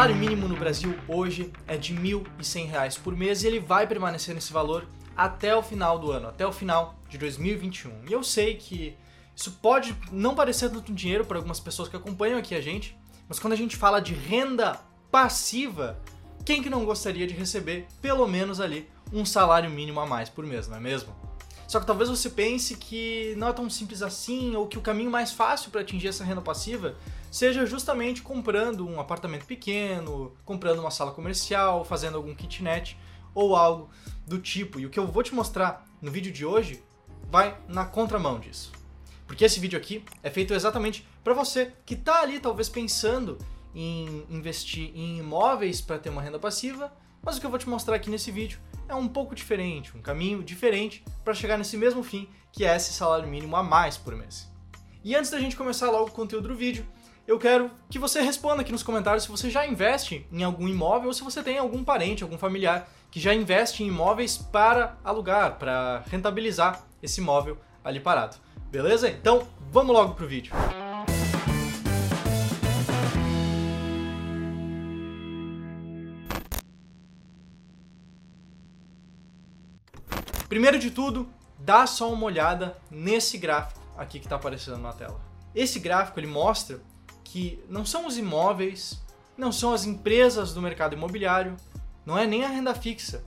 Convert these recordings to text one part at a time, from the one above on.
salário mínimo no Brasil hoje é de R$ 1.100 por mês e ele vai permanecer nesse valor até o final do ano, até o final de 2021. E eu sei que isso pode não parecer tanto dinheiro para algumas pessoas que acompanham aqui a gente, mas quando a gente fala de renda passiva, quem que não gostaria de receber pelo menos ali um salário mínimo a mais por mês, não é mesmo? Só que talvez você pense que não é tão simples assim, ou que o caminho mais fácil para atingir essa renda passiva seja justamente comprando um apartamento pequeno, comprando uma sala comercial, fazendo algum kitnet ou algo do tipo. E o que eu vou te mostrar no vídeo de hoje vai na contramão disso. Porque esse vídeo aqui é feito exatamente para você que está ali talvez pensando em investir em imóveis para ter uma renda passiva, mas o que eu vou te mostrar aqui nesse vídeo é um pouco diferente, um caminho diferente para chegar nesse mesmo fim, que é esse salário mínimo a mais por mês. E antes da gente começar logo o conteúdo do vídeo, eu quero que você responda aqui nos comentários se você já investe em algum imóvel ou se você tem algum parente, algum familiar que já investe em imóveis para alugar, para rentabilizar esse imóvel ali parado. Beleza? Então, vamos logo pro vídeo. Primeiro de tudo, dá só uma olhada nesse gráfico aqui que está aparecendo na tela. Esse gráfico ele mostra que não são os imóveis, não são as empresas do mercado imobiliário, não é nem a renda fixa,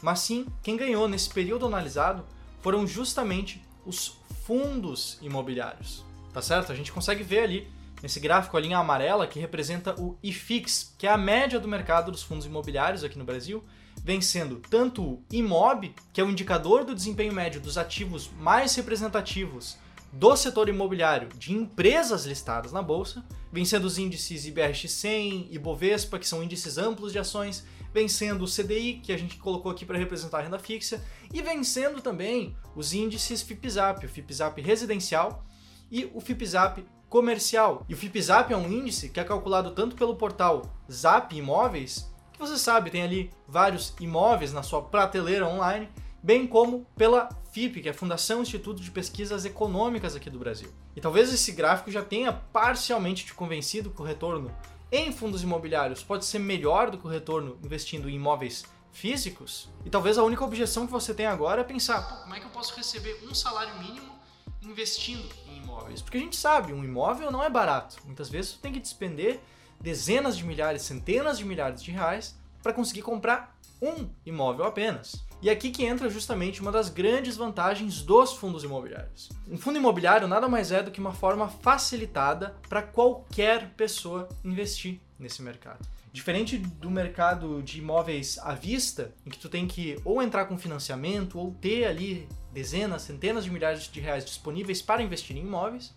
mas sim quem ganhou nesse período analisado foram justamente os fundos imobiliários. Tá certo? A gente consegue ver ali nesse gráfico a linha amarela que representa o IFIX, que é a média do mercado dos fundos imobiliários aqui no Brasil, vencendo tanto o IMOB, que é o indicador do desempenho médio dos ativos mais representativos do setor imobiliário de empresas listadas na bolsa, vencendo os índices IBRX 100 e Bovespa, que são índices amplos de ações, vencendo o CDI, que a gente colocou aqui para representar a renda fixa, e vencendo também os índices FIPZAP, o FIPZAP residencial e o FIPZAP comercial. E o FIPZAP é um índice que é calculado tanto pelo portal Zap Imóveis você sabe, tem ali vários imóveis na sua prateleira online, bem como pela FIP, que é a Fundação Instituto de Pesquisas Econômicas aqui do Brasil. E talvez esse gráfico já tenha parcialmente te convencido que o retorno em fundos imobiliários pode ser melhor do que o retorno investindo em imóveis físicos. E talvez a única objeção que você tem agora é pensar: como é que eu posso receber um salário mínimo investindo em imóveis? Porque a gente sabe, um imóvel não é barato. Muitas vezes você tem que despender dezenas de milhares, centenas de milhares de reais para conseguir comprar um imóvel apenas. E aqui que entra justamente uma das grandes vantagens dos fundos imobiliários. Um fundo imobiliário nada mais é do que uma forma facilitada para qualquer pessoa investir nesse mercado. Diferente do mercado de imóveis à vista, em que tu tem que ou entrar com financiamento ou ter ali dezenas, centenas de milhares de reais disponíveis para investir em imóveis,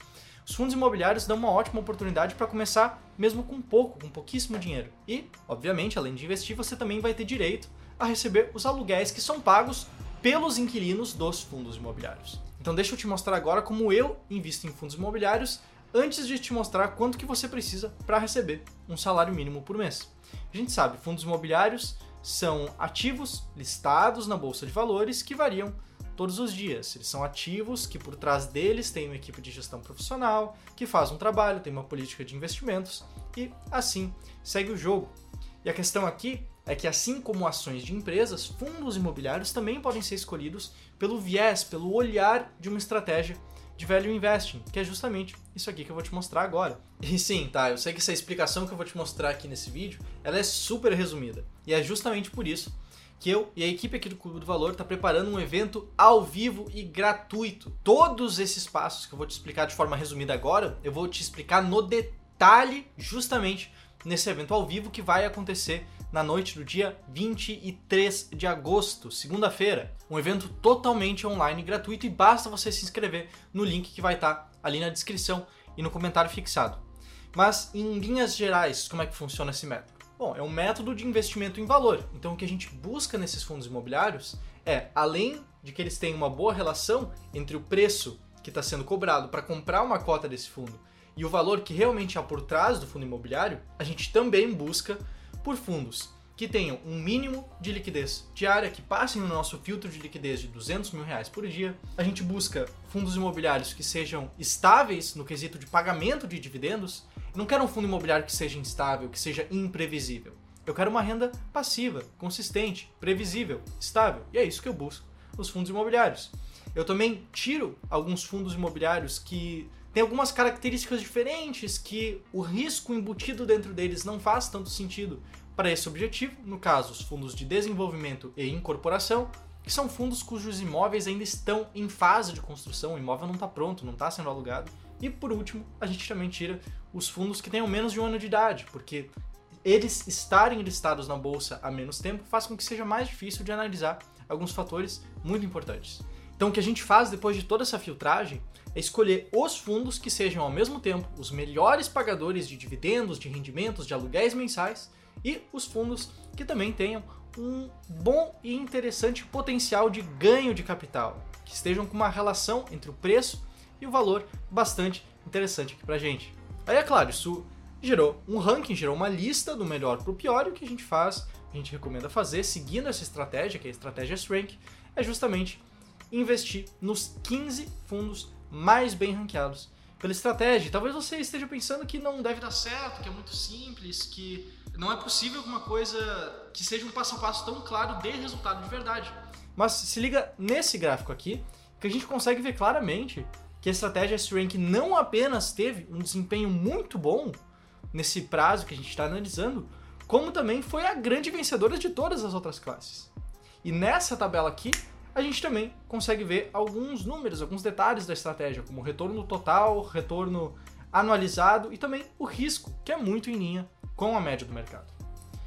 os fundos imobiliários dão uma ótima oportunidade para começar mesmo com pouco, com pouquíssimo dinheiro. E, obviamente, além de investir, você também vai ter direito a receber os aluguéis que são pagos pelos inquilinos dos fundos imobiliários. Então deixa eu te mostrar agora como eu invisto em fundos imobiliários antes de te mostrar quanto que você precisa para receber um salário mínimo por mês. A gente sabe, fundos imobiliários são ativos listados na bolsa de valores que variam todos os dias. Eles são ativos que por trás deles tem uma equipe de gestão profissional que faz um trabalho, tem uma política de investimentos e assim segue o jogo. E a questão aqui é que assim como ações de empresas, fundos imobiliários também podem ser escolhidos pelo viés, pelo olhar de uma estratégia de value investing, que é justamente isso aqui que eu vou te mostrar agora. E sim, tá, eu sei que essa explicação que eu vou te mostrar aqui nesse vídeo, ela é super resumida. E é justamente por isso que eu e a equipe aqui do Clube do Valor está preparando um evento ao vivo e gratuito. Todos esses passos que eu vou te explicar de forma resumida agora, eu vou te explicar no detalhe justamente nesse evento ao vivo que vai acontecer na noite do dia 23 de agosto, segunda-feira. Um evento totalmente online gratuito e basta você se inscrever no link que vai estar tá ali na descrição e no comentário fixado. Mas em linhas gerais, como é que funciona esse método? Bom, é um método de investimento em valor. Então o que a gente busca nesses fundos imobiliários é, além de que eles tenham uma boa relação entre o preço que está sendo cobrado para comprar uma cota desse fundo e o valor que realmente há por trás do fundo imobiliário, a gente também busca por fundos que tenham um mínimo de liquidez diária, que passem no nosso filtro de liquidez de 200 mil reais por dia. A gente busca fundos imobiliários que sejam estáveis no quesito de pagamento de dividendos Eu não quero um fundo imobiliário que seja instável, que seja imprevisível. Eu quero uma renda passiva, consistente, previsível, estável. E é isso que eu busco nos fundos imobiliários. Eu também tiro alguns fundos imobiliários que têm algumas características diferentes, que o risco embutido dentro deles não faz tanto sentido para esse objetivo. No caso, os fundos de desenvolvimento e incorporação, que são fundos cujos imóveis ainda estão em fase de construção, o imóvel não está pronto, não está sendo alugado. E por último, a gente também tira os fundos que tenham menos de um ano de idade, porque eles estarem listados na bolsa há menos tempo faz com que seja mais difícil de analisar alguns fatores muito importantes. Então, o que a gente faz depois de toda essa filtragem é escolher os fundos que sejam ao mesmo tempo os melhores pagadores de dividendos, de rendimentos, de aluguéis mensais e os fundos que também tenham um bom e interessante potencial de ganho de capital, que estejam com uma relação entre o preço e o valor bastante interessante aqui pra gente. Aí é claro, isso gerou um ranking, gerou uma lista do melhor pro pior, e o que a gente faz, a gente recomenda fazer, seguindo essa estratégia, que é a estratégia S-Rank, é justamente investir nos 15 fundos mais bem ranqueados pela estratégia. Talvez você esteja pensando que não deve dar certo, que é muito simples, que não é possível alguma coisa que seja um passo a passo tão claro dê resultado de verdade. Mas se liga nesse gráfico aqui, que a gente consegue ver claramente que a estratégia S-Rank não apenas teve um desempenho muito bom nesse prazo que a gente está analisando, como também foi a grande vencedora de todas as outras classes. E nessa tabela aqui, a gente também consegue ver alguns números, alguns detalhes da estratégia, como retorno total, retorno anualizado e também o risco, que é muito em linha com a média do mercado.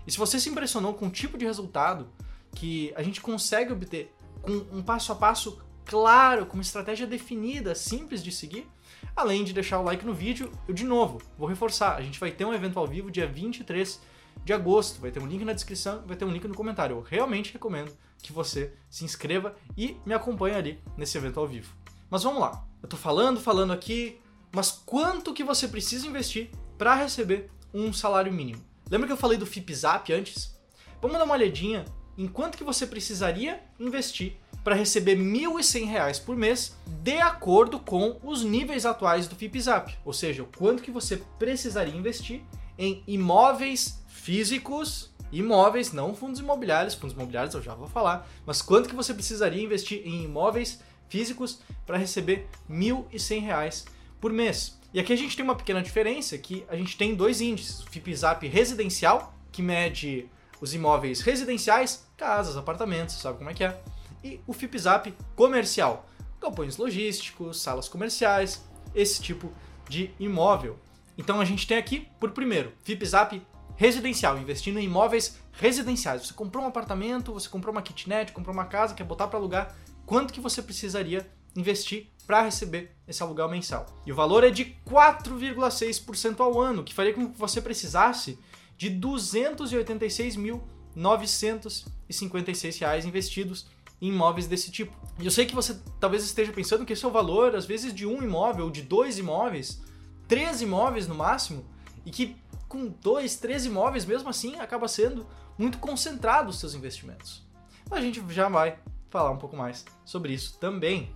E se você se impressionou com o tipo de resultado que a gente consegue obter com um passo a passo claro, com uma estratégia definida, simples de seguir, além de deixar o like no vídeo, eu de novo vou reforçar, a gente vai ter um evento ao vivo dia 23 de agosto, vai ter um link na descrição, vai ter um link no comentário. Eu realmente recomendo que você se inscreva e me acompanhe ali nesse evento ao vivo. Mas vamos lá. Eu tô falando, falando aqui, mas quanto que você precisa investir para receber um salário mínimo. Lembra que eu falei do FIPZAP antes? Vamos dar uma olhadinha em quanto que você precisaria investir para receber R$ 1.100 por mês, de acordo com os níveis atuais do FIPZAP, ou seja, o quanto que você precisaria investir em imóveis físicos, imóveis, não fundos imobiliários, fundos imobiliários eu já vou falar, mas quanto que você precisaria investir em imóveis físicos para receber R$ 1.100 por mês. E aqui a gente tem uma pequena diferença que a gente tem dois índices, o FIPZAP residencial, que mede os imóveis residenciais, casas, apartamentos, sabe como é que é, e o FIPZAP comercial, galpões logísticos, salas comerciais, esse tipo de imóvel. Então a gente tem aqui, por primeiro, FIPZAP residencial, investindo em imóveis residenciais. Você comprou um apartamento, você comprou uma kitnet, comprou uma casa, quer botar para alugar, quanto que você precisaria investir para receber esse aluguel mensal. E o valor é de 4,6% ao ano, que faria com que você precisasse de 286.956 reais investidos em imóveis desse tipo. E eu sei que você talvez esteja pensando que esse é o valor, às vezes, de um imóvel, ou de dois imóveis, três imóveis no máximo, e que com dois, três imóveis, mesmo assim, acaba sendo muito concentrado os seus investimentos. A gente já vai falar um pouco mais sobre isso também.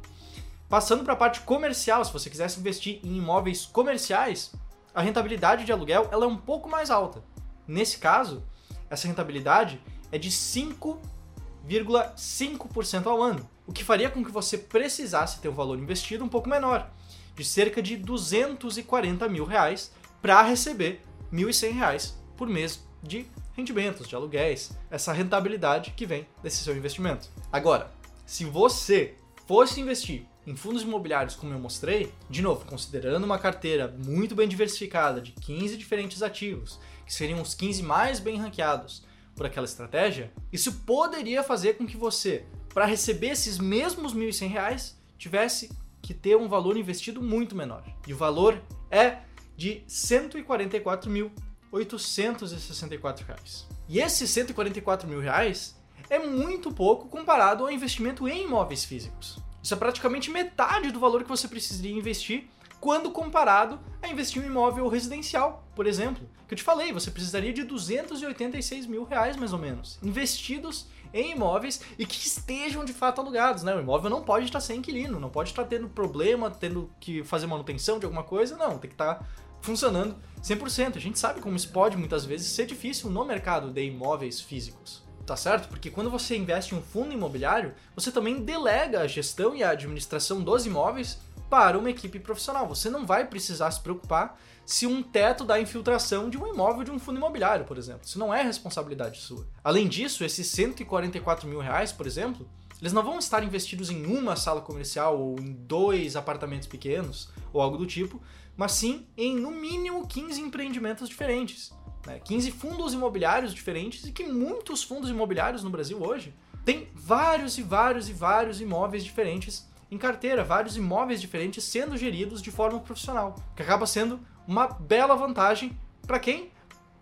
Passando para a parte comercial, se você quisesse investir em imóveis comerciais, a rentabilidade de aluguel ela é um pouco mais alta. Nesse caso, essa rentabilidade é de 5,5% ao ano, o que faria com que você precisasse ter um valor investido um pouco menor, de cerca de 240 mil reais, para receber 1.100 reais por mês de rendimentos, de aluguéis, essa rentabilidade que vem desse seu investimento. Agora, se você fosse investir em fundos imobiliários, como eu mostrei, de novo, considerando uma carteira muito bem diversificada de 15 diferentes ativos, que seriam os 15 mais bem ranqueados por aquela estratégia, isso poderia fazer com que você, para receber esses mesmos R$ 1.100, tivesse que ter um valor investido muito menor. E o valor é de R$ 144.864. E esses 144 mil reais é muito pouco comparado ao investimento em imóveis físicos. Isso é praticamente metade do valor que você precisaria investir quando comparado a investir em um imóvel residencial, por exemplo. Que eu te falei, você precisaria de 286 mil reais mais ou menos, investidos em imóveis e que estejam de fato alugados, né? O imóvel não pode estar sem inquilino, não pode estar tendo problema, tendo que fazer manutenção de alguma coisa, não, tem que estar funcionando 100%. A gente sabe como isso pode muitas vezes ser difícil no mercado de imóveis físicos. Tá certo? Porque quando você investe em um fundo imobiliário, você também delega a gestão e a administração dos imóveis para uma equipe profissional. Você não vai precisar se preocupar se um teto dá infiltração de um imóvel de um fundo imobiliário, por exemplo. Isso não é responsabilidade sua. Além disso, esses 144 mil reais, por exemplo, eles não vão estar investidos em uma sala comercial ou em dois apartamentos pequenos ou algo do tipo, mas sim em no mínimo 15 empreendimentos diferentes. Né? 15 fundos imobiliários diferentes e que muitos fundos imobiliários no Brasil hoje têm vários e vários e vários imóveis diferentes em carteira, vários imóveis diferentes sendo geridos de forma profissional, que acaba sendo uma bela vantagem para quem?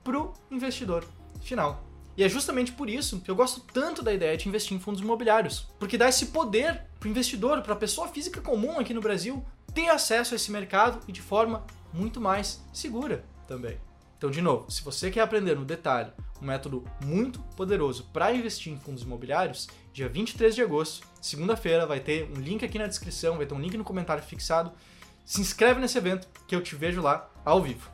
Para o investidor final. E é justamente por isso que eu gosto tanto da ideia de investir em fundos imobiliários, porque dá esse poder para o investidor, para a pessoa física comum aqui no Brasil, ter acesso a esse mercado e de forma muito mais segura também. Então, de novo, se você quer aprender no detalhe um método muito poderoso para investir em fundos imobiliários, dia 23 de agosto, segunda-feira, vai ter um link aqui na descrição, vai ter um link no comentário fixado. Se inscreve nesse evento que eu te vejo lá ao vivo.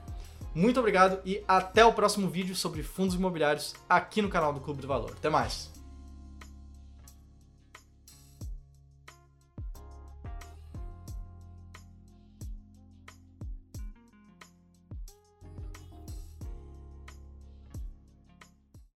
Muito obrigado e até o próximo vídeo sobre fundos imobiliários aqui no canal do Clube do Valor. Até mais!